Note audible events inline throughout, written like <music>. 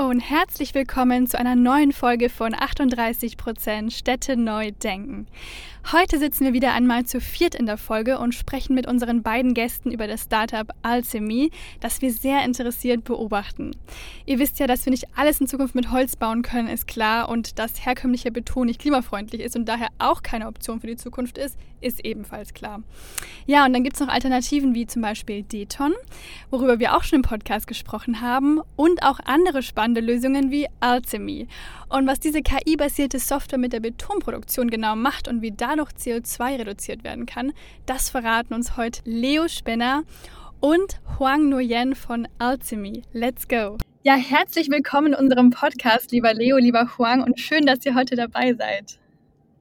Und herzlich willkommen zu einer neuen Folge von 38 Prozent Städte neu denken. Heute sitzen wir wieder einmal zu viert in der Folge und sprechen mit unseren beiden Gästen über das Startup Alchemy, das wir sehr interessiert beobachten. Ihr wisst ja, dass wir nicht alles in Zukunft mit Holz bauen können, ist klar, und dass herkömmlicher Beton nicht klimafreundlich ist und daher auch keine Option für die Zukunft ist, ist ebenfalls klar. Ja, und dann gibt es noch Alternativen wie zum Beispiel Deton, worüber wir auch schon im Podcast gesprochen haben, und auch andere spannende Lösungen wie Alchemy. Und was diese KI-basierte Software mit der Betonproduktion genau macht und wie dadurch CO2 reduziert werden kann, das verraten uns heute Leo Spenner und Huang Nguyen von Alchemy. Let's go! Ja, herzlich willkommen in unserem Podcast, lieber Leo, lieber Huang, und schön, dass ihr heute dabei seid.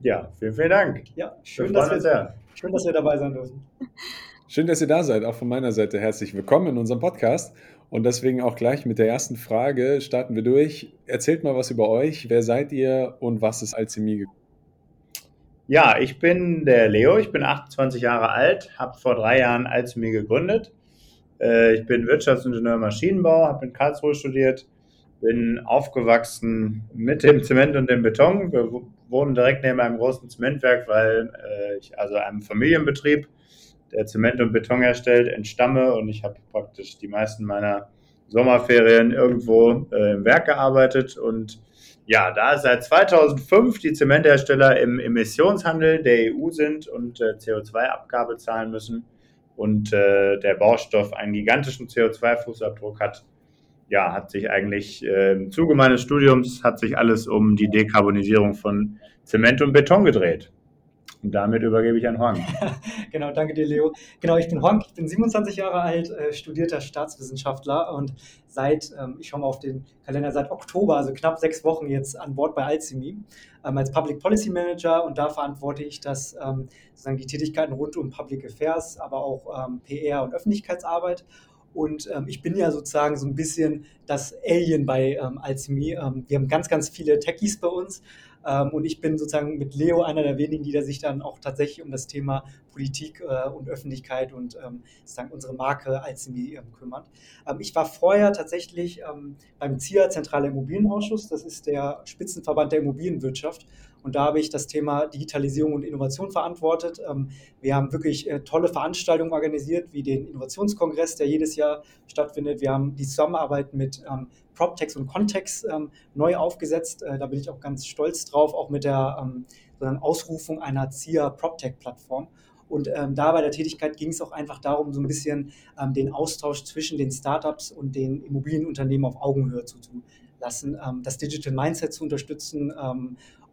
Ja, vielen, vielen Dank. Ja, schön, dass wir, sehr. schön, dass wir dabei sein dürfen. Schön, dass ihr da seid. Auch von meiner Seite herzlich willkommen in unserem Podcast. Und deswegen auch gleich mit der ersten Frage starten wir durch. Erzählt mal was über euch. Wer seid ihr und was ist Alchemie? Ja, ich bin der Leo. Ich bin 28 Jahre alt, habe vor drei Jahren Alchemie gegründet. Äh, ich bin Wirtschaftsingenieur Maschinenbau, habe in Karlsruhe studiert, bin aufgewachsen mit dem Zement und dem Beton. Wir wohnen direkt neben einem großen Zementwerk, weil äh, ich also einem Familienbetrieb der Zement und Beton herstellt, entstamme und ich habe praktisch die meisten meiner Sommerferien irgendwo äh, im Werk gearbeitet und ja, da seit 2005 die Zementhersteller im Emissionshandel der EU sind und äh, CO2-Abgabe zahlen müssen und äh, der Baustoff einen gigantischen CO2-Fußabdruck hat, ja, hat sich eigentlich äh, im Zuge meines Studiums hat sich alles um die Dekarbonisierung von Zement und Beton gedreht. Und damit übergebe ich an Huang. <laughs> genau, danke dir, Leo. Genau, ich bin Huang, ich bin 27 Jahre alt, äh, studierter Staatswissenschaftler und seit, ähm, ich schaue mal auf den Kalender, seit Oktober, also knapp sechs Wochen jetzt an Bord bei Alchemy ähm, als Public Policy Manager und da verantworte ich das, ähm, sozusagen die Tätigkeiten rund um Public Affairs, aber auch PR und Öffentlichkeitsarbeit. Und ähm, ich bin ja sozusagen so ein bisschen das Alien bei ähm, Alchemy. Ähm, wir haben ganz, ganz viele Techies bei uns, und ich bin sozusagen mit Leo einer der wenigen, die da sich dann auch tatsächlich um das Thema Politik äh, und Öffentlichkeit und ähm, sozusagen unsere Marke als ähm, kümmert. Ähm, ich war vorher tatsächlich ähm, beim ZIA, Zentraler Immobilienausschuss. Das ist der Spitzenverband der Immobilienwirtschaft. Und da habe ich das Thema Digitalisierung und Innovation verantwortet. Ähm, wir haben wirklich äh, tolle Veranstaltungen organisiert, wie den Innovationskongress, der jedes Jahr stattfindet. Wir haben die Zusammenarbeit mit ähm, PropTex und Context ähm, neu aufgesetzt. Äh, da bin ich auch ganz stolz drauf, auch mit der Ausrufung einer ZIA PropTech-Plattform. Und ähm, da bei der Tätigkeit ging es auch einfach darum, so ein bisschen ähm, den Austausch zwischen den Startups und den Immobilienunternehmen auf Augenhöhe zu lassen, ähm, das Digital Mindset zu unterstützen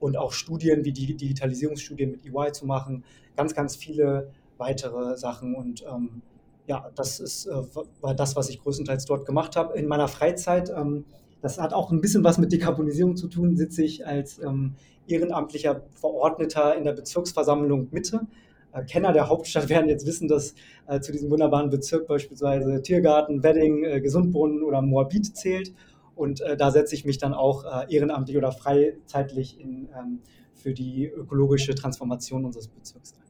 und auch Studien wie die Digitalisierungsstudien mit EY zu machen, ganz, ganz viele weitere Sachen und ähm, ja, das ist, äh, war das, was ich größtenteils dort gemacht habe. In meiner Freizeit, ähm, das hat auch ein bisschen was mit Dekarbonisierung zu tun, sitze ich als ähm, ehrenamtlicher Verordneter in der Bezirksversammlung Mitte. Äh, Kenner der Hauptstadt <laughs> werden jetzt wissen, dass äh, zu diesem wunderbaren Bezirk beispielsweise Tiergarten, Wedding, äh, Gesundbrunnen oder Moabit zählt. Und äh, da setze ich mich dann auch äh, ehrenamtlich oder freizeitlich in, ähm, für die ökologische Transformation unseres Bezirks ein.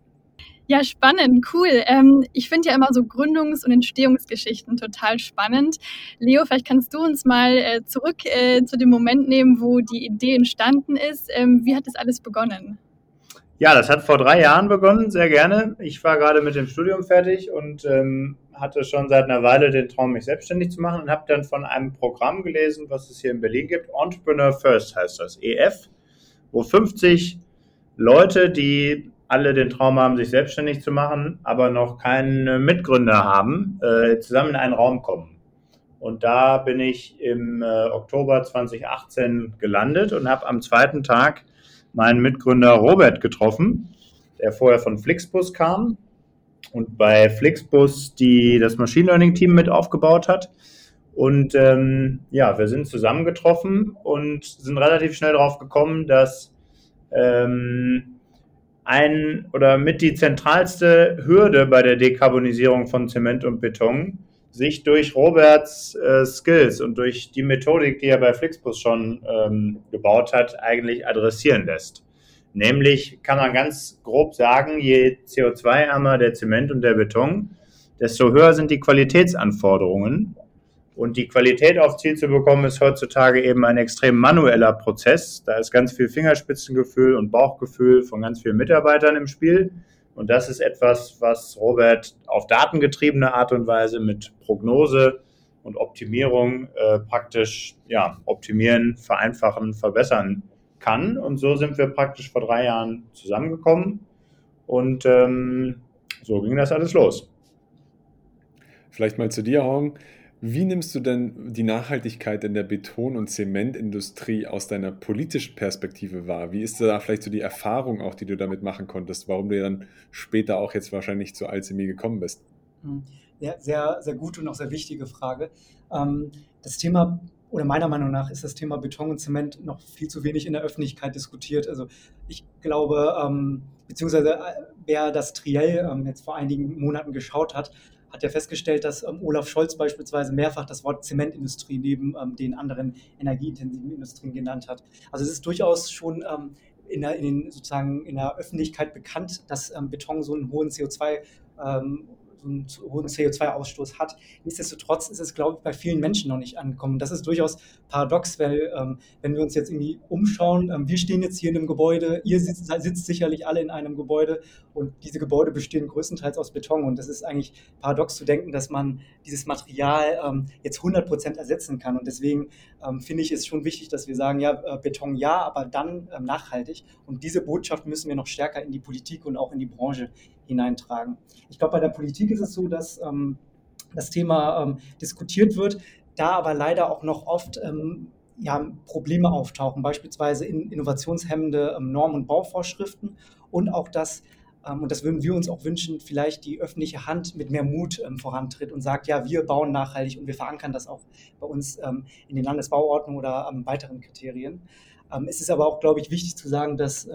Ja, spannend, cool. Ähm, ich finde ja immer so Gründungs- und Entstehungsgeschichten total spannend. Leo, vielleicht kannst du uns mal äh, zurück äh, zu dem Moment nehmen, wo die Idee entstanden ist. Ähm, wie hat das alles begonnen? Ja, das hat vor drei Jahren begonnen, sehr gerne. Ich war gerade mit dem Studium fertig und ähm, hatte schon seit einer Weile den Traum, mich selbstständig zu machen und habe dann von einem Programm gelesen, was es hier in Berlin gibt. Entrepreneur First heißt das, EF, wo 50 Leute, die alle den Traum haben, sich selbstständig zu machen, aber noch keinen Mitgründer haben, äh, zusammen in einen Raum kommen. Und da bin ich im äh, Oktober 2018 gelandet und habe am zweiten Tag meinen Mitgründer Robert getroffen, der vorher von Flixbus kam und bei Flixbus die, das Machine Learning Team mit aufgebaut hat. Und ähm, ja, wir sind zusammengetroffen und sind relativ schnell darauf gekommen, dass ähm, ein oder mit die zentralste Hürde bei der Dekarbonisierung von Zement und Beton sich durch Roberts äh, Skills und durch die Methodik, die er bei Flixbus schon ähm, gebaut hat, eigentlich adressieren lässt. Nämlich kann man ganz grob sagen, je CO2-ärmer der Zement und der Beton, desto höher sind die Qualitätsanforderungen. Und die Qualität aufs Ziel zu bekommen, ist heutzutage eben ein extrem manueller Prozess. Da ist ganz viel Fingerspitzengefühl und Bauchgefühl von ganz vielen Mitarbeitern im Spiel. Und das ist etwas, was Robert auf datengetriebene Art und Weise mit Prognose und Optimierung äh, praktisch ja, optimieren, vereinfachen, verbessern kann. Und so sind wir praktisch vor drei Jahren zusammengekommen. Und ähm, so ging das alles los. Vielleicht mal zu dir, Horn. Wie nimmst du denn die Nachhaltigkeit in der Beton- und Zementindustrie aus deiner politischen Perspektive wahr? Wie ist da vielleicht so die Erfahrung auch, die du damit machen konntest, warum du dann später auch jetzt wahrscheinlich zu Alchemie gekommen bist? Hm. Ja, sehr, sehr gute und auch sehr wichtige Frage. Ähm, das Thema, oder meiner Meinung nach, ist das Thema Beton und Zement noch viel zu wenig in der Öffentlichkeit diskutiert. Also ich glaube, ähm, beziehungsweise äh, wer das Triell ähm, jetzt vor einigen Monaten geschaut hat, hat ja festgestellt, dass ähm, Olaf Scholz beispielsweise mehrfach das Wort Zementindustrie neben ähm, den anderen energieintensiven Industrien genannt hat. Also es ist durchaus schon ähm, in, der, in, den, sozusagen in der Öffentlichkeit bekannt, dass ähm, Beton so einen hohen CO2 ähm, einen hohen CO2-Ausstoß hat. Nichtsdestotrotz ist es, glaube ich, bei vielen Menschen noch nicht angekommen. Das ist durchaus paradox, weil ähm, wenn wir uns jetzt irgendwie umschauen, ähm, wir stehen jetzt hier in einem Gebäude, ihr sitzt, sitzt, sicherlich alle in einem Gebäude und diese Gebäude bestehen größtenteils aus Beton und das ist eigentlich paradox zu denken, dass man dieses Material ähm, jetzt 100 Prozent ersetzen kann und deswegen ähm, finde ich es schon wichtig, dass wir sagen, ja, äh, Beton ja, aber dann ähm, nachhaltig und diese Botschaft müssen wir noch stärker in die Politik und auch in die Branche hineintragen. Ich glaube, bei der Politik ist es so, dass ähm, das Thema ähm, diskutiert wird, da aber leider auch noch oft ähm, ja, Probleme auftauchen, beispielsweise in innovationshemmende ähm, Norm- und Bauvorschriften und auch das, ähm, und das würden wir uns auch wünschen, vielleicht die öffentliche Hand mit mehr Mut ähm, vorantritt und sagt, ja, wir bauen nachhaltig und wir verankern das auch bei uns in den Landesbauordnungen oder weiteren Kriterien. es ist aber auch, glaube ich, wichtig zu sagen, dass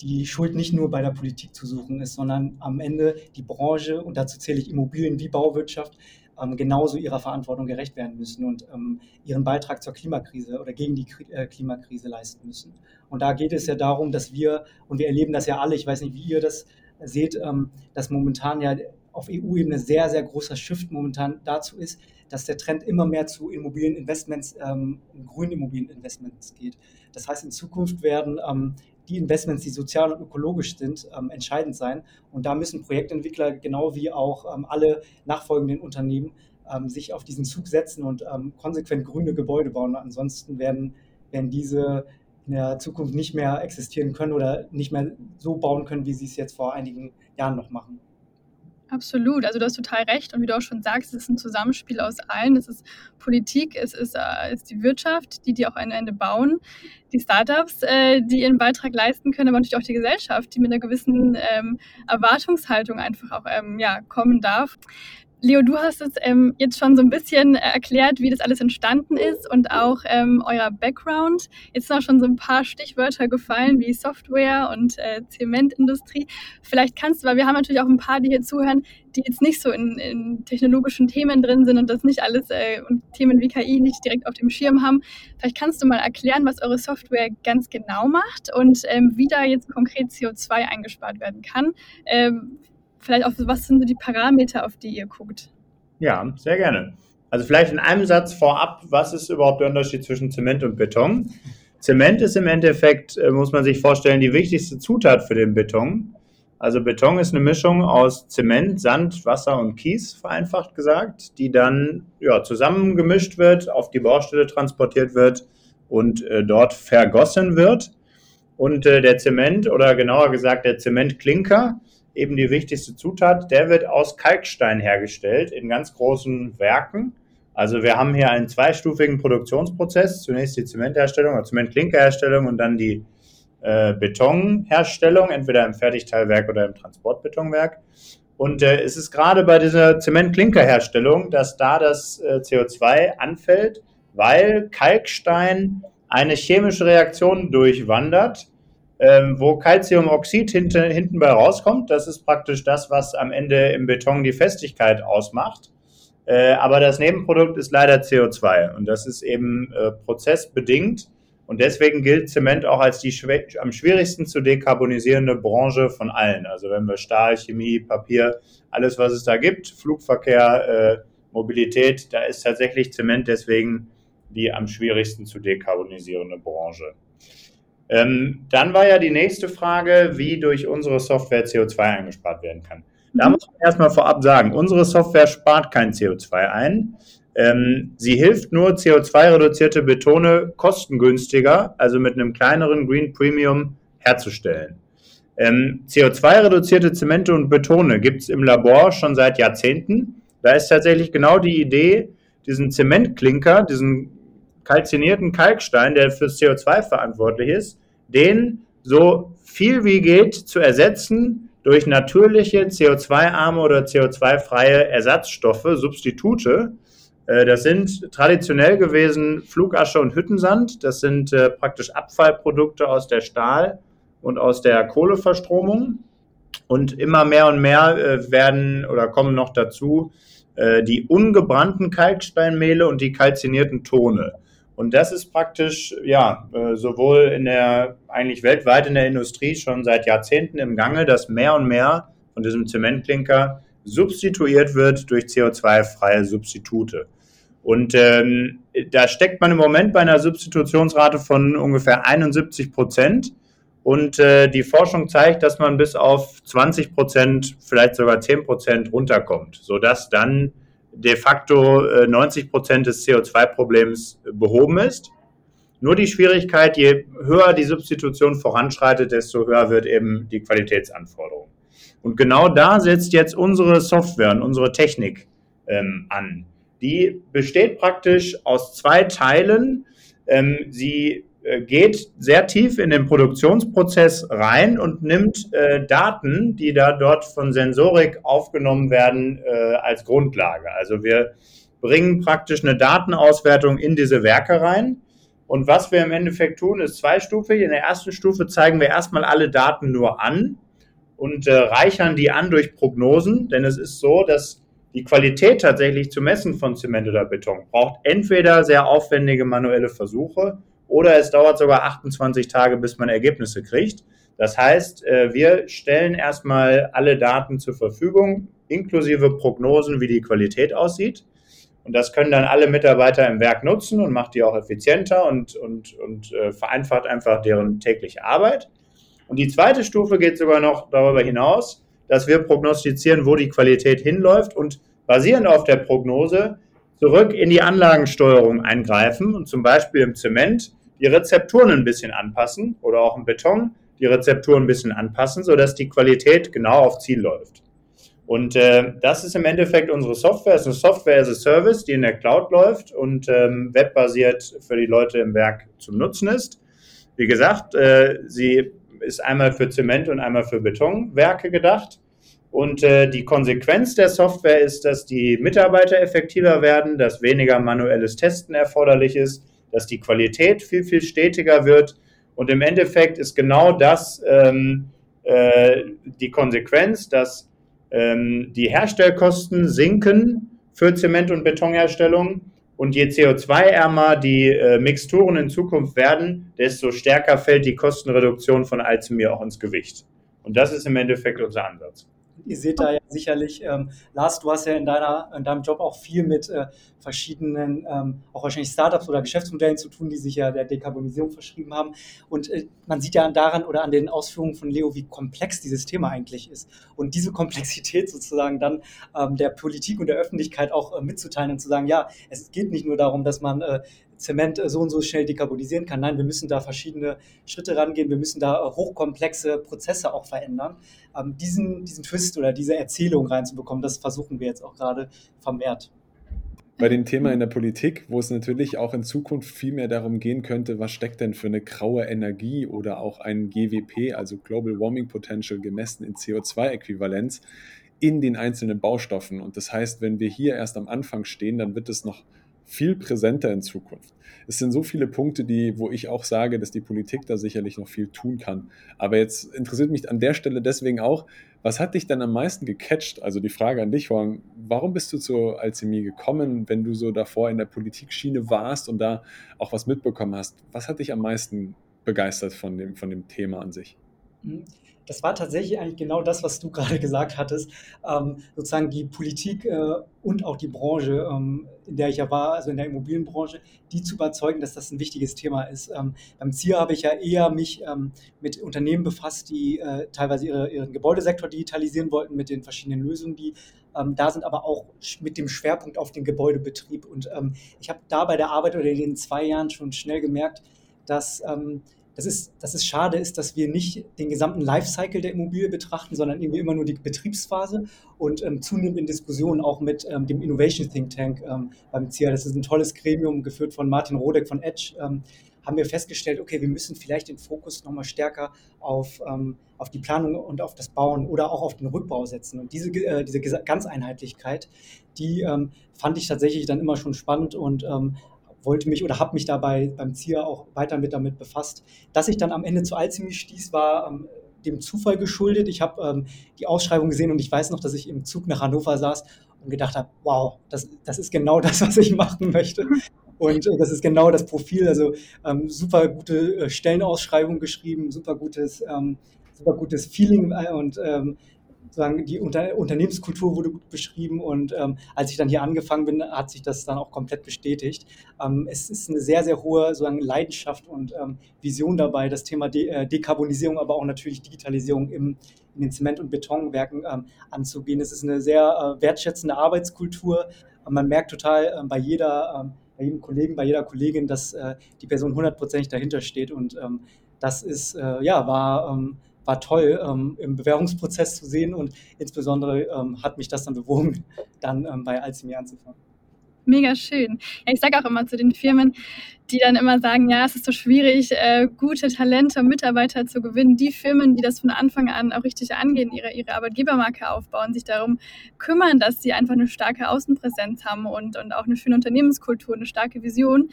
die Schuld nicht nur bei der Politik zu suchen ist, sondern am Ende die Branche, und dazu zähle ich Immobilien wie Bauwirtschaft, ähm, genauso ihrer Verantwortung gerecht werden müssen und ähm, ihren Beitrag zur Klimakrise oder gegen die äh, Klimakrise leisten müssen. Und da geht es ja darum, dass wir, und wir erleben das ja alle, ich weiß nicht, wie ihr das seht, ähm, dass momentan ja auf EU-Ebene sehr, sehr großer Shift momentan dazu ist, dass der Trend immer mehr zu Immobilieninvestments, ähm, grünen Immobilieninvestments geht. Das heißt, in Zukunft werden ähm, die Investments, die sozial und ökologisch sind, ähm, entscheidend sein. Und da müssen Projektentwickler genau wie auch ähm, alle nachfolgenden Unternehmen ähm, sich auf diesen Zug setzen und ähm, konsequent grüne Gebäude bauen. Ansonsten werden, werden diese in der Zukunft nicht mehr existieren können oder nicht mehr so bauen können, wie sie es jetzt vor einigen Jahren noch machen. Absolut, also du hast total recht und wie du auch schon sagst, es ist ein Zusammenspiel aus allen. Es ist Politik, es ist, äh, ist die Wirtschaft, die die auch am Ende bauen, die Startups, äh, die ihren Beitrag leisten können, aber natürlich auch die Gesellschaft, die mit einer gewissen ähm, Erwartungshaltung einfach auch ähm, ja, kommen darf. Leo, du hast es ähm, jetzt schon so ein bisschen erklärt, wie das alles entstanden ist und auch ähm, euer Background. Jetzt sind auch schon so ein paar Stichwörter gefallen, wie Software und äh, Zementindustrie. Vielleicht kannst du, weil wir haben natürlich auch ein paar, die hier zuhören, die jetzt nicht so in, in technologischen Themen drin sind und das nicht alles äh, und Themen wie KI nicht direkt auf dem Schirm haben. Vielleicht kannst du mal erklären, was eure Software ganz genau macht und ähm, wie da jetzt konkret CO2 eingespart werden kann. Vielleicht auch, was sind so die Parameter, auf die ihr guckt? Ja, sehr gerne. Also vielleicht in einem Satz vorab, was ist überhaupt der Unterschied zwischen Zement und Beton? Zement ist im Endeffekt, äh, muss man sich vorstellen, die wichtigste Zutat für den Beton. Also Beton ist eine Mischung aus Zement, Sand, Wasser und Kies, vereinfacht gesagt, die dann ja, zusammengemischt wird, auf die Baustelle transportiert wird und äh, dort vergossen wird. Und äh, der Zement oder genauer gesagt der Zementklinker eben die wichtigste Zutat. Der wird aus Kalkstein hergestellt in ganz großen Werken. Also wir haben hier einen zweistufigen Produktionsprozess. Zunächst die Zementherstellung oder Zementklinkerherstellung und dann die äh, Betonherstellung, entweder im Fertigteilwerk oder im Transportbetonwerk. Und äh, es ist gerade bei dieser Zementklinkerherstellung, dass da das äh, CO2 anfällt, weil Kalkstein eine chemische Reaktion durchwandert, ähm, wo Calciumoxid hinten, hinten bei rauskommt. Das ist praktisch das, was am Ende im Beton die Festigkeit ausmacht. Äh, aber das Nebenprodukt ist leider CO2 und das ist eben äh, prozessbedingt. Und deswegen gilt Zement auch als die am schwierigsten zu dekarbonisierende Branche von allen. Also wenn wir Stahl, Chemie, Papier, alles was es da gibt, Flugverkehr, äh, Mobilität, da ist tatsächlich Zement deswegen die am schwierigsten zu dekarbonisierende Branche. Ähm, dann war ja die nächste Frage, wie durch unsere Software CO2 eingespart werden kann. Da muss man erstmal vorab sagen, unsere Software spart kein CO2 ein. Ähm, sie hilft nur, CO2-reduzierte Betone kostengünstiger, also mit einem kleineren Green Premium, herzustellen. Ähm, CO2-reduzierte Zemente und Betone gibt es im Labor schon seit Jahrzehnten. Da ist tatsächlich genau die Idee, diesen Zementklinker, diesen kalzinierten Kalkstein, der fürs CO2 verantwortlich ist, den so viel wie geht zu ersetzen durch natürliche CO2-arme oder CO2-freie Ersatzstoffe, Substitute. Äh, das sind traditionell gewesen Flugasche und Hüttensand. Das sind äh, praktisch Abfallprodukte aus der Stahl- und aus der Kohleverstromung. Und immer mehr und mehr äh, werden oder kommen noch dazu die ungebrannten Kalksteinmehle und die kalzinierten Tone. Und das ist praktisch, ja, äh, sowohl in der, eigentlich weltweit in der Industrie schon seit Jahrzehnten im Gange, dass mehr und mehr von diesem Zementklinker substituiert wird durch CO2-freie Substitute. Und ähm, da steckt man im Moment bei einer Substitutionsrate von ungefähr 71 Prozent. Und äh, die Forschung zeigt, dass man bis auf 20 Prozent, vielleicht sogar 10 Prozent runterkommt, sodass dann de facto 90 äh, Prozent des CO2-Problems behoben ist. Nur die Schwierigkeit, je höher die Substitution voranschreitet, desto höher wird eben die Qualitätsanforderung. Und genau da setzt jetzt unsere Software und unsere Technik ähm, an. Die besteht praktisch aus zwei Teilen. Ähm, sie äh, geht sehr tief in den Produktionsprozess rein und nimmt äh, Daten, die da dort von Sensorik aufgenommen werden, äh, als Grundlage. Also wir bringen praktisch eine Datenauswertung in diese Werke rein. Und was wir im Endeffekt tun, ist zweistufig. In der ersten Stufe zeigen wir erstmal alle Daten nur an und äh, reichern die an durch Prognosen, denn es ist so, dass die Qualität tatsächlich zu messen von Zement oder Beton braucht entweder sehr aufwendige manuelle Versuche oder es dauert sogar 28 Tage, bis man Ergebnisse kriegt. Das heißt, äh, wir stellen erstmal alle Daten zur Verfügung, inklusive Prognosen, wie die Qualität aussieht. Und das können dann alle Mitarbeiter im Werk nutzen und macht die auch effizienter und, und, und äh, vereinfacht einfach deren tägliche Arbeit. Und die zweite Stufe geht sogar noch darüber hinaus, dass wir prognostizieren, wo die Qualität hinläuft und basierend auf der Prognose zurück in die Anlagensteuerung eingreifen und zum Beispiel im Zement die Rezepturen ein bisschen anpassen oder auch im Beton die Rezepturen ein bisschen anpassen, sodass die Qualität genau auf Ziel läuft. Und äh, das ist im Endeffekt unsere Software. Es ist eine Software as a Service, die in der Cloud läuft und ähm, webbasiert für die Leute im Werk zum Nutzen ist. Wie gesagt, äh, sie ist einmal für Zement und einmal für Betonwerke gedacht. Und äh, die Konsequenz der Software ist, dass die Mitarbeiter effektiver werden, dass weniger manuelles Testen erforderlich ist, dass die Qualität viel, viel stetiger wird. Und im Endeffekt ist genau das ähm, äh, die Konsequenz, dass ähm, die Herstellkosten sinken für Zement- und Betonherstellung. Und je CO2-ärmer die äh, Mixturen in Zukunft werden, desto stärker fällt die Kostenreduktion von Alzimir auch ins Gewicht. Und das ist im Endeffekt unser Ansatz ihr seht da ja sicherlich, ähm, Lars, du hast ja in, deiner, in deinem Job auch viel mit äh, verschiedenen, ähm, auch wahrscheinlich Startups oder Geschäftsmodellen zu tun, die sich ja der Dekarbonisierung verschrieben haben. Und äh, man sieht ja daran oder an den Ausführungen von Leo, wie komplex dieses Thema eigentlich ist. Und diese Komplexität sozusagen dann ähm, der Politik und der Öffentlichkeit auch äh, mitzuteilen und zu sagen, ja, es geht nicht nur darum, dass man äh, Zement so und so schnell dekarbonisieren kann. Nein, wir müssen da verschiedene Schritte rangehen, wir müssen da hochkomplexe Prozesse auch verändern. Ähm, diesen, diesen Twist oder diese Erzählung reinzubekommen, das versuchen wir jetzt auch gerade vermehrt. Bei dem Thema in der Politik, wo es natürlich auch in Zukunft viel mehr darum gehen könnte, was steckt denn für eine graue Energie oder auch ein GWP, also Global Warming Potential, gemessen in CO2-Äquivalenz in den einzelnen Baustoffen. Und das heißt, wenn wir hier erst am Anfang stehen, dann wird es noch viel präsenter in Zukunft. Es sind so viele Punkte, die, wo ich auch sage, dass die Politik da sicherlich noch viel tun kann. Aber jetzt interessiert mich an der Stelle deswegen auch, was hat dich denn am meisten gecatcht? Also die Frage an dich, Horn, warum bist du zur Alchemie gekommen, wenn du so davor in der Politikschiene warst und da auch was mitbekommen hast? Was hat dich am meisten begeistert von dem, von dem Thema an sich? Mhm das war tatsächlich eigentlich genau das, was du <laughs> gerade gesagt hattest. Ähm, sozusagen die Politik äh, und auch die Branche, ähm, in der ich ja war, also in der Immobilienbranche, die zu überzeugen, dass das ein wichtiges Thema ist. Ähm, beim ZIA habe ich ja eher mich ähm, mit Unternehmen befasst, die äh, teilweise ihre, ihren Gebäudesektor digitalisieren wollten mit den verschiedenen Lösungen, die ähm, da sind, aber auch mit dem Schwerpunkt auf den Gebäudebetrieb. Und ähm, ich habe da bei der Arbeit oder in den zwei Jahren schon schnell gemerkt, dass das ist, das ist schade ist, dass wir nicht den gesamten Lifecycle der Immobilie betrachten, sondern irgendwie immer nur die Betriebsphase und ähm, zunehmend in Diskussionen auch mit ähm, dem Innovation Think Tank ähm, beim CIA. Das ist ein tolles Gremium, geführt von Martin Rodeck von Edge. Ähm, haben wir festgestellt, okay, wir müssen vielleicht den Fokus nochmal stärker auf, ähm, auf die Planung und auf das Bauen oder auch auf den Rückbau setzen. Und diese, äh, diese Ganzeinheitlichkeit, die ähm, fand ich tatsächlich dann immer schon spannend und wollte mich oder habe mich dabei beim ZIA auch weiter mit damit befasst. Dass ich dann am Ende zu Alzheimer stieß, war ähm, dem Zufall geschuldet. Ich habe ähm, die Ausschreibung gesehen und ich weiß noch, dass ich im Zug nach Hannover saß und gedacht habe, wow, das, das ist genau <laughs> das, was ich machen möchte. Und äh, das ist genau das Profil. Also ähm, super gute äh, Stellenausschreibung geschrieben, super gutes, ähm, super gutes Feeling äh, und ähm, sozusagen die Unter Unternehmenskultur wurde gut beschrieben und ähm, als ich dann hier angefangen bin, hat sich das dann auch komplett bestätigt. Ähm, es ist eine sehr, sehr hohe sozusagen Leidenschaft und ähm, Vision dabei, das Thema De äh, Dekarbonisierung, aber auch natürlich Digitalisierung im, in den Zement- und Betonwerken ähm, anzugehen. Es ist eine sehr äh, wertschätzende Arbeitskultur. Man merkt total äh, bei jeder ähm, bei jedem Kollegen, bei jeder Kollegin, dass äh, die Person hundertprozentig dahinter steht. Und ähm, das ist, äh, ja, war, ähm, war toll ähm, im Bewerbungsprozess zu sehen und insbesondere ähm, hat mich das dann bewogen, <laughs> dann ähm, bei Alzheimer anzufangen. Mega schön. Ja, ich sage auch immer zu den Firmen, die dann immer sagen, ja, es ist so schwierig, äh, gute Talente, Mitarbeiter zu gewinnen. Die Firmen, die das von Anfang an auch richtig angehen, ihre, ihre Arbeitgebermarke aufbauen, sich darum kümmern, dass sie einfach eine starke Außenpräsenz haben und, und auch eine schöne Unternehmenskultur, eine starke Vision,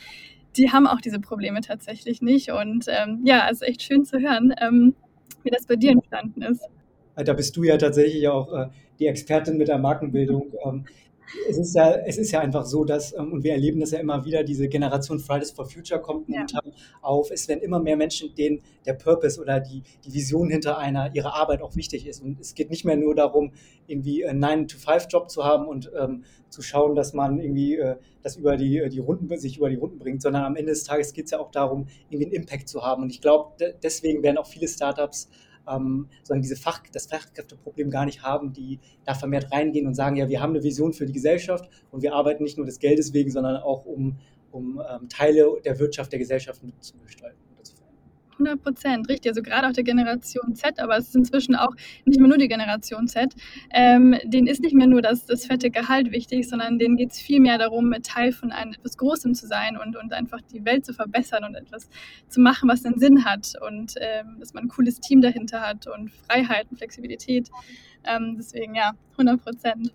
die haben auch diese Probleme tatsächlich nicht. Und ähm, ja, es ist echt schön zu hören. Ähm, wie das bei dir entstanden ist. Da bist du ja tatsächlich auch äh, die Expertin mit der Markenbildung. Es ist ja, es ist ja einfach so, dass, ähm, und wir erleben das ja immer wieder, diese Generation Fridays for Future kommt momentan ja. auf. Es werden immer mehr Menschen, denen der Purpose oder die, die Vision hinter einer, ihrer Arbeit auch wichtig ist. Und es geht nicht mehr nur darum, irgendwie einen 9-to-5-Job zu haben und ähm, zu schauen, dass man irgendwie äh, das über die, äh, die Runden, sich über die Runden bringt, sondern am Ende des Tages geht es ja auch darum, irgendwie einen Impact zu haben. Und ich glaube, deswegen werden auch viele Startups ähm, sondern diese Fach, das Fachkräfteproblem gar nicht haben, die da vermehrt reingehen und sagen, ja, wir haben eine Vision für die Gesellschaft und wir arbeiten nicht nur des Geldes wegen, sondern auch um, um ähm, Teile der Wirtschaft, der Gesellschaft mitzugestalten. 100 Prozent, richtig. Also gerade auch der Generation Z, aber es ist inzwischen auch nicht mehr nur die Generation Z. Ähm, denen ist nicht mehr nur das, das fette Gehalt wichtig, sondern denen geht es viel mehr darum, Teil von einem etwas Großem zu sein und, und einfach die Welt zu verbessern und etwas zu machen, was einen Sinn hat und ähm, dass man ein cooles Team dahinter hat und Freiheit und Flexibilität. Ähm, deswegen ja, 100 Prozent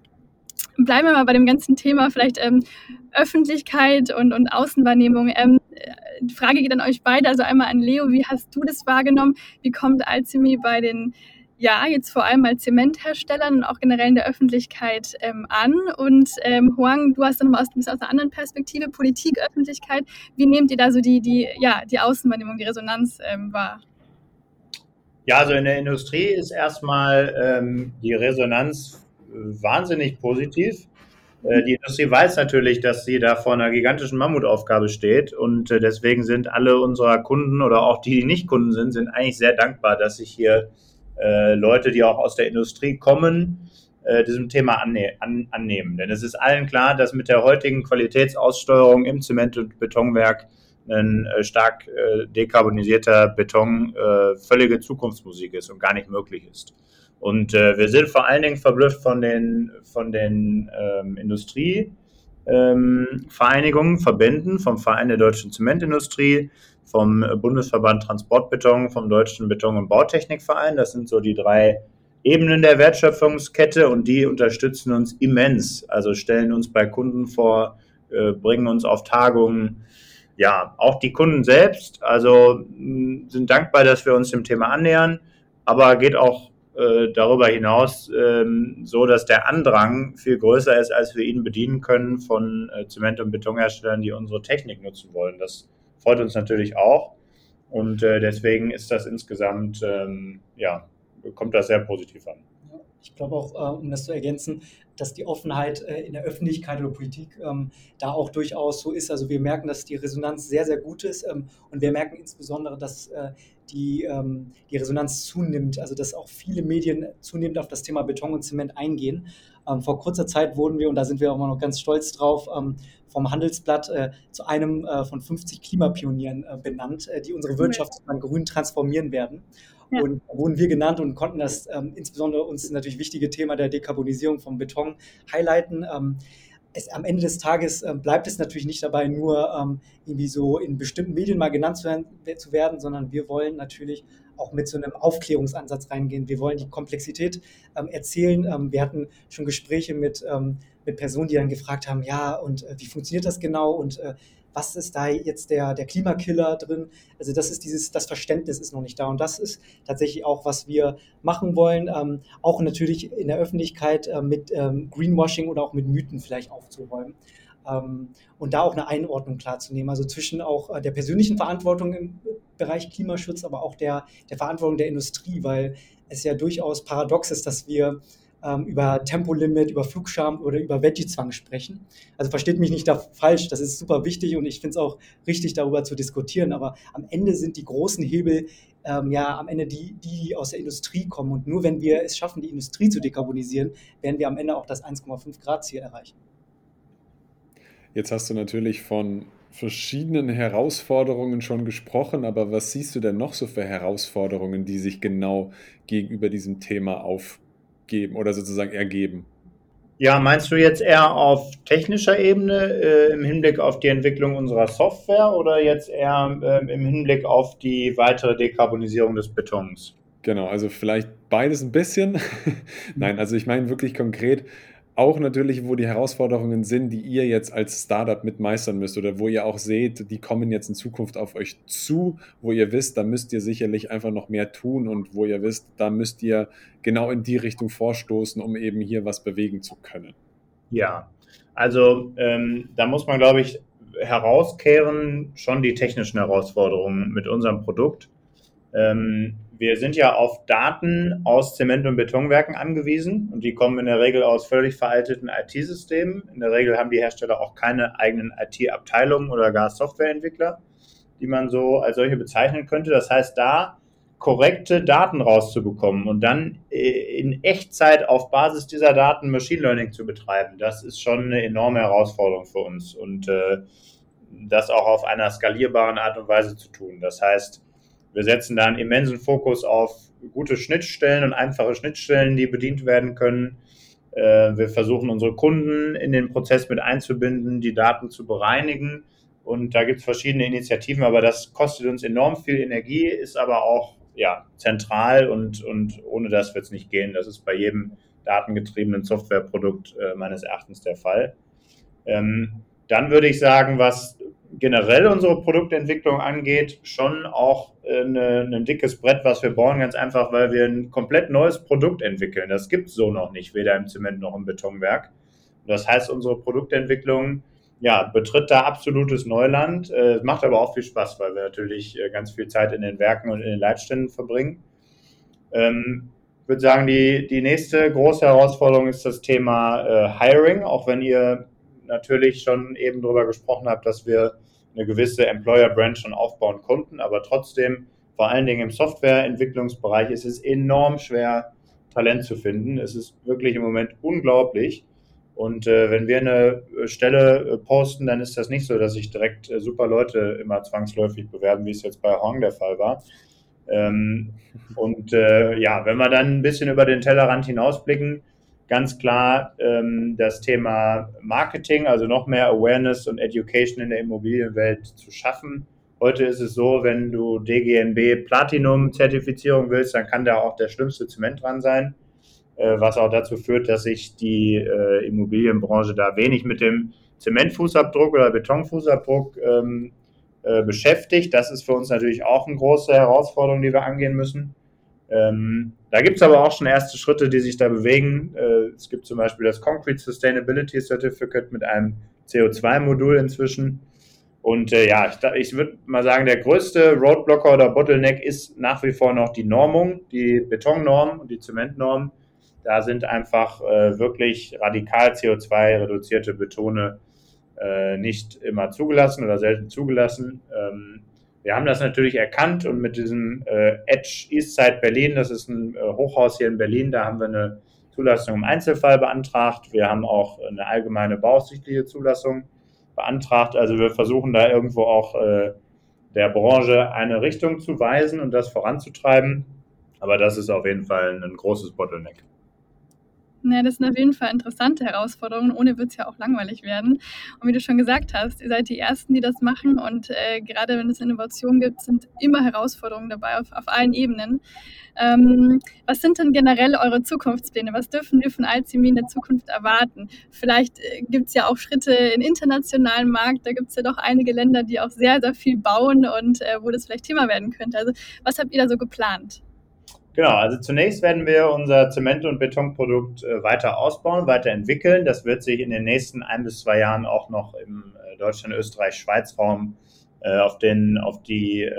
bleiben wir mal bei dem ganzen Thema, vielleicht ähm, Öffentlichkeit und, und Außenwahrnehmung. Ähm, die Frage geht an euch beide, also einmal an Leo, wie hast du das wahrgenommen? Wie kommt Alchemy bei den, ja, jetzt vor allem als Zementherstellern und auch generell in der Öffentlichkeit ähm, an? Und ähm, Huang, du hast dann mal aus, aus einer anderen Perspektive, Politik, Öffentlichkeit. Wie nehmt ihr da so die, die, ja, die Außenwahrnehmung, die Resonanz ähm, wahr? Ja, also in der Industrie ist erstmal ähm, die Resonanz wahnsinnig positiv. Äh, die Industrie weiß natürlich, dass sie da vor einer gigantischen Mammutaufgabe steht und äh, deswegen sind alle unserer Kunden oder auch die, die nicht Kunden sind, sind eigentlich sehr dankbar, dass sich hier äh, Leute, die auch aus der Industrie kommen, äh, diesem Thema anne an, annehmen. Denn es ist allen klar, dass mit der heutigen Qualitätsaussteuerung im Zement- und Betonwerk ein äh, stark äh, dekarbonisierter Beton völlige Zukunftsmusik ist und gar nicht möglich ist. Und äh, wir sind vor allen Dingen verblüfft von den, von den ähm, Industrievereinigungen, ähm, Verbänden, vom Verein der deutschen Zementindustrie, vom Bundesverband Transportbeton, vom Deutschen Beton- und Bautechnikverein. Das sind so die drei Ebenen der Wertschöpfungskette und die unterstützen uns immens. Also stellen uns bei Kunden vor, äh, bringen uns auf Tagungen. Ja, auch die Kunden selbst, also sind dankbar, dass wir uns dem Thema annähern, aber geht auch äh, darüber hinaus ähm, so, dass der Andrang viel größer ist, als wir ihn bedienen können von äh, Zement- und Betonherstellern, die unsere Technik nutzen wollen. Das freut uns natürlich auch. Und äh, deswegen ist das insgesamt, ähm, ja, kommt das sehr positiv an. Ich glaube auch, äh, um das zu ergänzen, dass die Offenheit äh, in der Öffentlichkeit oder Politik ähm, da auch durchaus so ist. Also wir merken, dass die Resonanz sehr, sehr gut ist ähm, und wir merken insbesondere, dass äh, die, ähm, die Resonanz zunimmt, also dass auch viele Medien zunehmend auf das Thema Beton und Zement eingehen. Ähm, vor kurzer Zeit wurden wir, und da sind wir auch immer noch ganz stolz drauf, ähm, vom Handelsblatt äh, zu einem äh, von 50 Klimapionieren äh, benannt, äh, die unsere Wirtschaft grün transformieren werden. Ja. Und da wurden wir genannt und konnten das ähm, insbesondere uns natürlich wichtige Thema der Dekarbonisierung vom Beton highlighten. Es, am Ende des Tages äh, bleibt es natürlich nicht dabei, nur ähm, irgendwie so in bestimmten Medien mal genannt zu, zu, werden, sondern wir wollen natürlich auch mit so einem Aufklärungsansatz reingehen. Wir wollen die Komplexität ähm, erzählen. Ähm, wir hatten schon Gespräche mit, ähm, mit Personen, die dann gefragt haben, ja, und äh, wie funktioniert das genau und äh, was ist da jetzt der, der Klimakiller drin? Also das ist dieses, das Verständnis ist noch nicht da und das ist tatsächlich auch, was wir machen wollen, ähm, auch natürlich in der Öffentlichkeit äh, mit ähm, Greenwashing oder auch mit Mythen vielleicht aufzuräumen. Ähm, und da auch eine Einordnung klarzunehmen, also zwischen auch äh, der persönlichen Verantwortung im Bereich Klimaschutz, aber auch der, der Verantwortung der Industrie, weil es ja durchaus paradox ist, dass wir über Tempolimit, über Flugscham oder über Veggie-Zwang sprechen. Also versteht mich nicht da falsch, das ist super wichtig und ich finde es auch richtig, darüber zu diskutieren. Aber am Ende sind die großen Hebel ähm, ja am Ende die, die aus der Industrie kommen. Und nur wenn wir es schaffen, die Industrie zu dekarbonisieren, werden wir am Ende auch das 1,5 Grad Ziel erreichen. Jetzt hast du natürlich von verschiedenen Herausforderungen schon gesprochen, aber was siehst du denn noch so für Herausforderungen, die sich genau gegenüber diesem Thema auf, geben oder sozusagen ergeben? Ja, meinst du jetzt eher auf technischer Ebene äh, im Hinblick auf die Entwicklung unserer Software oder jetzt eher äh, im Hinblick auf die weitere Dekarbonisierung des Betons? Genau, also vielleicht beides ein bisschen. <laughs> Nein, also ich meine wirklich konkret, auch natürlich, wo die Herausforderungen sind, die ihr jetzt als Startup mitmeistern müsst oder wo ihr auch seht, die kommen jetzt in Zukunft auf euch zu, wo ihr wisst, da müsst ihr sicherlich einfach noch mehr tun und wo ihr wisst, da müsst ihr genau in die Richtung vorstoßen, um eben hier was bewegen zu können. Ja, also ähm, da muss man, glaube ich, herauskehren schon die technischen Herausforderungen mit unserem Produkt. Ähm, wir sind ja auf Daten aus Zement- und Betonwerken angewiesen und die kommen in der Regel aus völlig veralteten IT-Systemen. In der Regel haben die Hersteller auch keine eigenen IT-Abteilungen oder gar Softwareentwickler, die man so als solche bezeichnen könnte. Das heißt, da korrekte Daten rauszubekommen und dann äh, in Echtzeit auf Basis dieser Daten Machine Learning zu betreiben, das ist schon eine enorme Herausforderung für uns und äh, das auch auf einer skalierbaren Art und Weise zu tun. Das heißt, wir setzen da einen immensen Fokus auf gute Schnittstellen und einfache Schnittstellen, die bedient werden können. Äh, wir versuchen unsere Kunden in den Prozess mit einzubinden, die Daten zu bereinigen. Und da gibt es verschiedene Initiativen, aber das kostet uns enorm viel Energie, ist aber auch ja, zentral und, und ohne das wird es nicht gehen. Das ist bei jedem datengetriebenen Softwareprodukt äh, meines Erachtens der Fall. Ähm, dann würde ich sagen, was generell unsere Produktentwicklung angeht, schon auch eine, ein dickes Brett, was wir bauen, ganz einfach, weil wir ein komplett neues Produkt entwickeln. Das gibt es so noch nicht, weder im Zement noch im Betonwerk. Das heißt, unsere Produktentwicklung ja, betritt da absolutes Neuland. Es macht aber auch viel Spaß, weil wir natürlich äh, ganz viel Zeit in den Werken und in den Leitständen verbringen. Ähm, ich würde sagen, die, die nächste große Herausforderung ist das Thema äh, Hiring, auch wenn ihr natürlich schon eben darüber gesprochen habt, dass wir eine gewisse Employer-Brand schon aufbauen konnten, aber trotzdem, vor allen Dingen im Softwareentwicklungsbereich, ist es enorm schwer, Talent zu finden. Es ist wirklich im Moment unglaublich. Und äh, wenn wir eine Stelle äh, posten, dann ist das nicht so, dass sich direkt äh, super Leute immer zwangsläufig bewerben, wie es jetzt bei Hong der Fall war. Ähm, und äh, ja, wenn wir dann ein bisschen über den Tellerrand hinausblicken, ganz klar ähm, das Thema Marketing, also noch mehr Awareness und Education in der Immobilienwelt zu schaffen. Heute ist es so, wenn du DGNB Platinum-Zertifizierung willst, dann kann da auch der schlimmste Zement dran sein, äh, was auch dazu führt, dass sich die äh, Immobilienbranche da wenig mit dem Zementfußabdruck oder Betonfußabdruck ähm, äh, beschäftigt. Das ist für uns natürlich auch eine große Herausforderung, die wir angehen müssen. Ähm, da gibt es aber auch schon erste Schritte, die sich da bewegen. Äh, es gibt zum Beispiel das Concrete Sustainability Certificate mit einem CO2-Modul inzwischen. Und äh, ja, ich, ich würde mal sagen, der größte Roadblocker oder Bottleneck ist nach wie vor noch die Normung, die Betonnorm und die Zementnorm. Da sind einfach äh, wirklich radikal CO2-reduzierte Betone äh, nicht immer zugelassen oder selten zugelassen. Ähm, wir haben das natürlich erkannt und mit diesem äh, Edge Eastside Berlin, das ist ein äh, Hochhaus hier in Berlin, da haben wir eine Zulassung im Einzelfall beantragt. Wir haben auch eine allgemeine bausichtliche Zulassung beantragt. Also wir versuchen da irgendwo auch äh, der Branche eine Richtung zu weisen und das voranzutreiben. Aber das ist auf jeden Fall ein großes Bottleneck. Ja, das sind auf jeden Fall interessante Herausforderungen. Ohne wird es ja auch langweilig werden. Und wie du schon gesagt hast, ihr seid die Ersten, die das machen. Und äh, gerade wenn es Innovation gibt, sind immer Herausforderungen dabei auf, auf allen Ebenen. Ähm, was sind denn generell eure Zukunftspläne? Was dürfen wir von Alzimi in der Zukunft erwarten? Vielleicht äh, gibt es ja auch Schritte im internationalen Markt. Da gibt es ja doch einige Länder, die auch sehr, sehr viel bauen und äh, wo das vielleicht Thema werden könnte. Also was habt ihr da so geplant? Genau, also zunächst werden wir unser Zement- und Betonprodukt äh, weiter ausbauen, weiterentwickeln. Das wird sich in den nächsten ein bis zwei Jahren auch noch im äh, Deutschland, Österreich, Schweiz-Raum äh, auf, den, auf die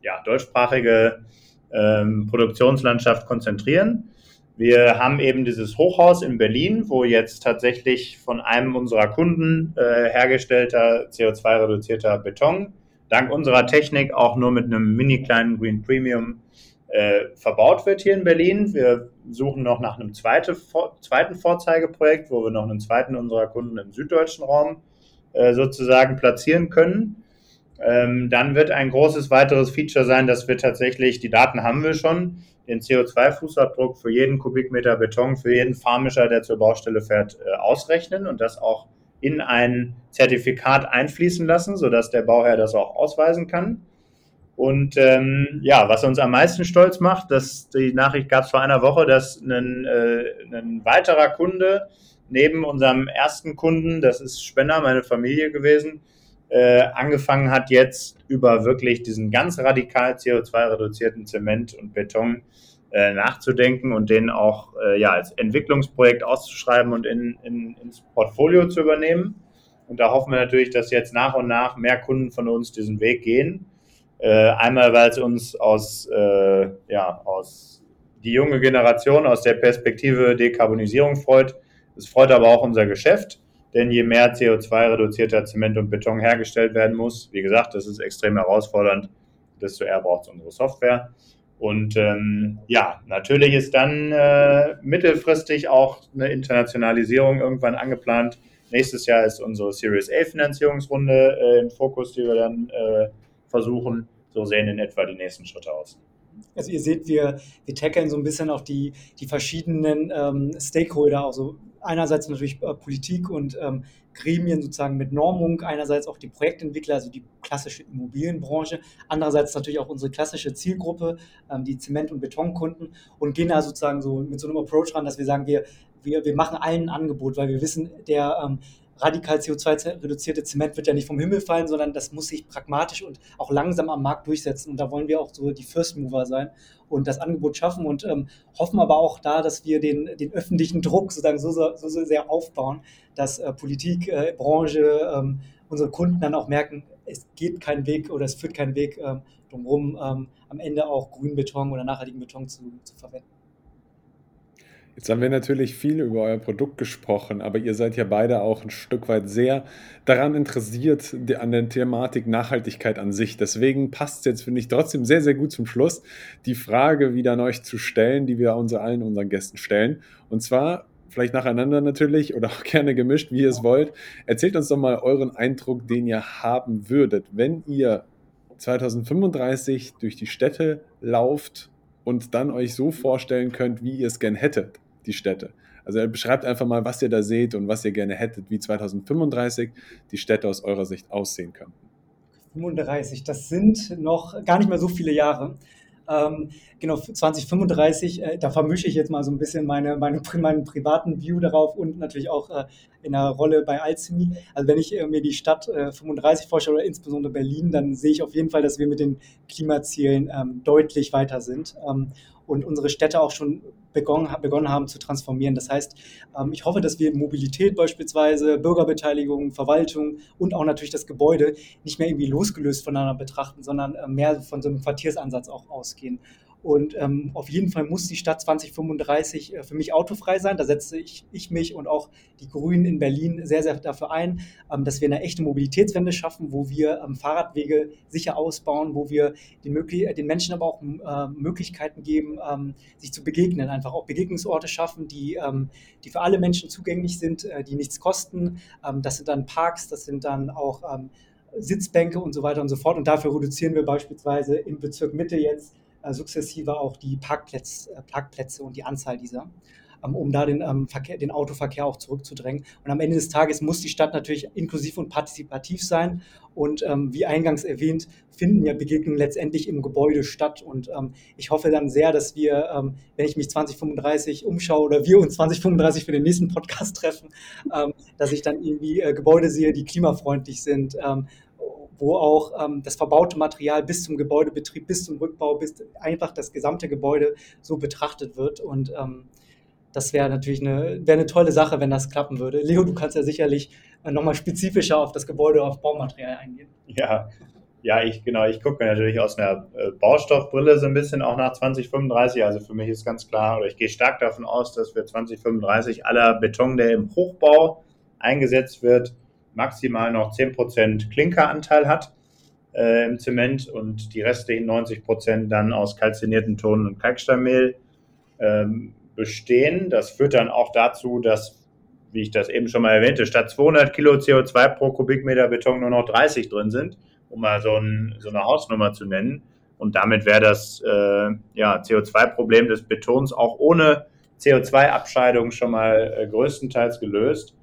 ja, deutschsprachige ähm, Produktionslandschaft konzentrieren. Wir haben eben dieses Hochhaus in Berlin, wo jetzt tatsächlich von einem unserer Kunden äh, hergestellter CO2-reduzierter Beton dank unserer Technik auch nur mit einem mini kleinen Green Premium äh, verbaut wird hier in Berlin. Wir suchen noch nach einem zweite, zweiten Vorzeigeprojekt, wo wir noch einen zweiten unserer Kunden im süddeutschen Raum äh, sozusagen platzieren können. Ähm, dann wird ein großes weiteres Feature sein, dass wir tatsächlich, die Daten haben wir schon, den CO2-Fußabdruck für jeden Kubikmeter Beton, für jeden Fahrmischer, der zur Baustelle fährt, äh, ausrechnen und das auch in ein Zertifikat einfließen lassen, sodass der Bauherr das auch ausweisen kann. Und ähm, ja, was uns am meisten stolz macht, dass die Nachricht gab es vor einer Woche, dass ein, äh, weiterer Kunde neben unserem ersten Kunden, das ist Spenner, meine Familie gewesen, äh, angefangen hat jetzt über wirklich diesen ganz radikal CO2-reduzierten Zement und Beton äh, nachzudenken und den auch äh, ja, als Entwicklungsprojekt auszuschreiben und in, in, ins Portfolio zu übernehmen. Und da hoffen wir natürlich, dass jetzt nach und nach mehr Kunden von uns diesen Weg gehen äh, einmal, weil es uns aus, äh, ja, aus die junge Generation aus der Perspektive Dekarbonisierung freut. Es freut aber auch unser Geschäft, denn je mehr CO2-reduzierter Zement und Beton hergestellt werden muss, wie gesagt, das ist extrem herausfordernd, desto eher braucht es unsere Software. Und ähm, ja, natürlich ist dann äh, mittelfristig auch eine Internationalisierung irgendwann angeplant. Nächstes Jahr ist unsere Series A Finanzierungsrunde äh, im Fokus, die wir dann äh, versuchen. So sehen in etwa die nächsten Schritte aus. Also ihr seht, wir, wir tackeln so ein bisschen auch die, die verschiedenen ähm, Stakeholder, also einerseits natürlich äh, Politik und ähm, Gremien sozusagen mit Normung, einerseits auch die Projektentwickler, also die klassische Immobilienbranche, andererseits natürlich auch unsere klassische Zielgruppe, ähm, die Zement- und Betonkunden und gehen da sozusagen so mit so einem Approach ran, dass wir sagen, wir, wir, wir machen allen ein Angebot, weil wir wissen, der ähm, radikal CO2-reduzierte Zement wird ja nicht vom Himmel fallen, sondern das muss sich pragmatisch und auch langsam am Markt durchsetzen. Und da wollen wir auch so die First Mover sein und das Angebot schaffen und ähm, hoffen aber auch da, dass wir den, den öffentlichen Druck sozusagen so, so, so sehr aufbauen, dass äh, Politik, äh, Branche, ähm, unsere Kunden dann auch merken, es geht kein Weg oder es führt keinen Weg ähm, drumherum, ähm, am Ende auch grünen Beton oder nachhaltigen Beton zu, zu verwenden. Jetzt haben wir natürlich viel über euer Produkt gesprochen, aber ihr seid ja beide auch ein Stück weit sehr daran interessiert, an der Thematik Nachhaltigkeit an sich. Deswegen passt es jetzt, finde ich, trotzdem sehr, sehr gut zum Schluss, die Frage wieder an euch zu stellen, die wir uns allen unseren Gästen stellen. Und zwar vielleicht nacheinander natürlich oder auch gerne gemischt, wie ihr es wollt. Erzählt uns doch mal euren Eindruck, den ihr haben würdet, wenn ihr 2035 durch die Städte lauft und dann euch so vorstellen könnt, wie ihr es gern hättet die Städte. Also beschreibt einfach mal, was ihr da seht und was ihr gerne hättet, wie 2035 die Städte aus eurer Sicht aussehen könnten. 35, das sind noch gar nicht mehr so viele Jahre. Ähm, genau, 2035, äh, da vermische ich jetzt mal so ein bisschen meine, meine, meinen privaten View darauf und natürlich auch äh, in der Rolle bei Alchemy. Also wenn ich äh, mir die Stadt äh, 35 vorstelle oder insbesondere Berlin, dann sehe ich auf jeden Fall, dass wir mit den Klimazielen ähm, deutlich weiter sind. Ähm, und unsere Städte auch schon begonnen, haben zu transformieren. Das heißt, ähm, ich hoffe, dass wir Mobilität beispielsweise, Bürgerbeteiligung, Verwaltung und auch natürlich das Gebäude nicht mehr irgendwie losgelöst voneinander betrachten, sondern äh, mehr von so einem Quartiersansatz auch ausgehen. Und ähm, auf jeden Fall muss die Stadt 2035 äh, für mich autofrei sein. Da setze ich, ich mich und auch die Grünen in Berlin sehr, sehr dafür ein, ähm, dass wir eine echte Mobilitätswende schaffen, wo wir ähm, Fahrradwege sicher ausbauen, wo wir den, den Menschen aber auch äh, Möglichkeiten geben, ähm, sich zu begegnen, einfach auch Begegnungsorte schaffen, die, ähm, die für alle Menschen zugänglich sind, äh, die nichts kosten. Ähm, das sind dann Parks, das sind dann auch Sitzbänke und so weiter und so fort. Und dafür reduzieren wir beispielsweise im Bezirk Mitte jetzt äh, sukzessive auch die Parkplätze, äh, Parkplätze und die Anzahl dieser, ähm, um da den, ähm, Verkehr, den Autoverkehr auch zurückzudrängen. Und am Ende des Tages muss die Stadt natürlich inklusiv und partizipativ sein. Und ähm, wie eingangs erwähnt, finden ja Begegnungen letztendlich im Gebäude statt. Und ähm, ich hoffe dann sehr, dass wir, ähm, wenn ich mich 2035 umschaue oder wir uns 2035 für den nächsten Podcast treffen, ähm, dass ich dann irgendwie äh, Gebäude sehe, die klimafreundlich sind, wo auch ähm, das verbaute Material bis zum Gebäudebetrieb, bis zum Rückbau, bis einfach das gesamte Gebäude so betrachtet wird. Und ähm, das wäre natürlich eine, wäre eine tolle Sache, wenn das klappen würde. Leo, du kannst ja sicherlich äh, nochmal spezifischer auf das Gebäude, auf Baumaterial eingehen. Ja, ja, ich genau, ich gucke mir natürlich aus einer äh, Baustoffbrille so ein bisschen auch nach 2035. Also für mich ist ganz klar, oder ich gehe stark davon aus, dass wir 2035 aller Beton, der im Hochbau eingesetzt wird, maximal noch 10% Klinkeranteil hat äh, im Zement und die restlichen 90% dann aus kalzinierten Ton- und Kalksteinmehl ähm, bestehen. Das führt dann auch dazu, dass, wie ich das eben schon mal erwähnte, statt 200 Kilo CO2 pro Kubikmeter Beton nur noch 30 drin sind, um mal so, ein, so eine Hausnummer zu nennen. Und damit wäre das äh, ja, CO2-Problem des Betons auch ohne CO2-Abscheidung schon mal äh, größtenteils gelöst.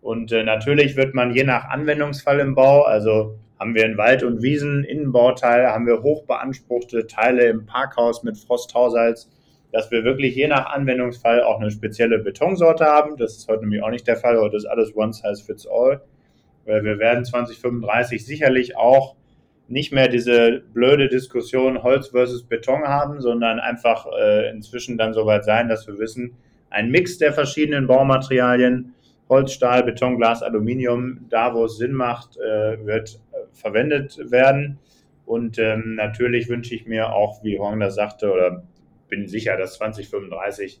Und äh, natürlich wird man je nach Anwendungsfall im Bau, also haben wir in Wald- und Wiesen Innenbauteil, haben wir hochbeanspruchte Teile im Parkhaus mit Frosthaushalts, dass wir wirklich je nach Anwendungsfall auch eine spezielle Betonsorte haben. Das ist heute nämlich auch nicht der Fall. Heute ist alles one size fits all. Weil wir werden 2035 sicherlich auch nicht mehr diese blöde Diskussion Holz versus Beton haben, sondern einfach äh, inzwischen dann soweit sein, dass wir wissen, ein Mix der verschiedenen Baumaterialien Holz, Stahl, Beton, Glas, Aluminium, da wo es Sinn macht, äh, wird äh, verwendet werden. Und ähm, natürlich wünsche ich mir auch, wie Horn das sagte, oder bin sicher, dass 2035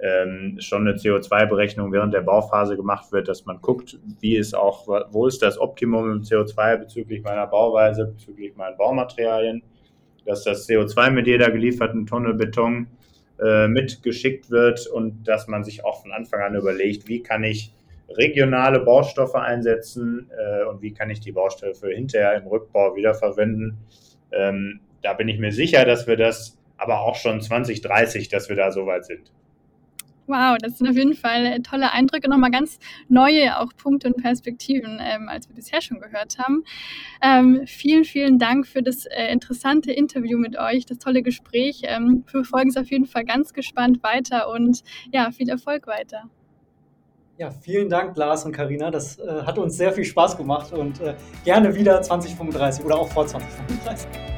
ähm, schon eine CO2-Berechnung während der Bauphase gemacht wird, dass man guckt, wie ist auch, wo ist das Optimum im CO2 bezüglich meiner Bauweise, bezüglich meinen Baumaterialien, dass das CO2 mit jeder gelieferten Tonne Beton äh, mitgeschickt wird und dass man sich auch von Anfang an überlegt, wie kann ich regionale Baustoffe einsetzen äh, und wie kann ich die Baustoffe hinterher im Rückbau wiederverwenden. Ähm, da bin ich mir sicher, dass wir das aber auch schon 2030, dass wir da soweit sind. Wow, das sind auf jeden Fall tolle Eindrücke, nochmal ganz neue auch Punkte und Perspektiven, ähm, als wir bisher schon gehört haben. Ähm, vielen, vielen Dank für das äh, interessante Interview mit euch, das tolle Gespräch. Ähm, wir verfolgen es auf jeden Fall ganz gespannt weiter und ja, viel Erfolg weiter. Ja, vielen Dank, Lars und Karina. Das äh, hat uns sehr viel Spaß gemacht und äh, gerne wieder 2035 oder auch vor 2035.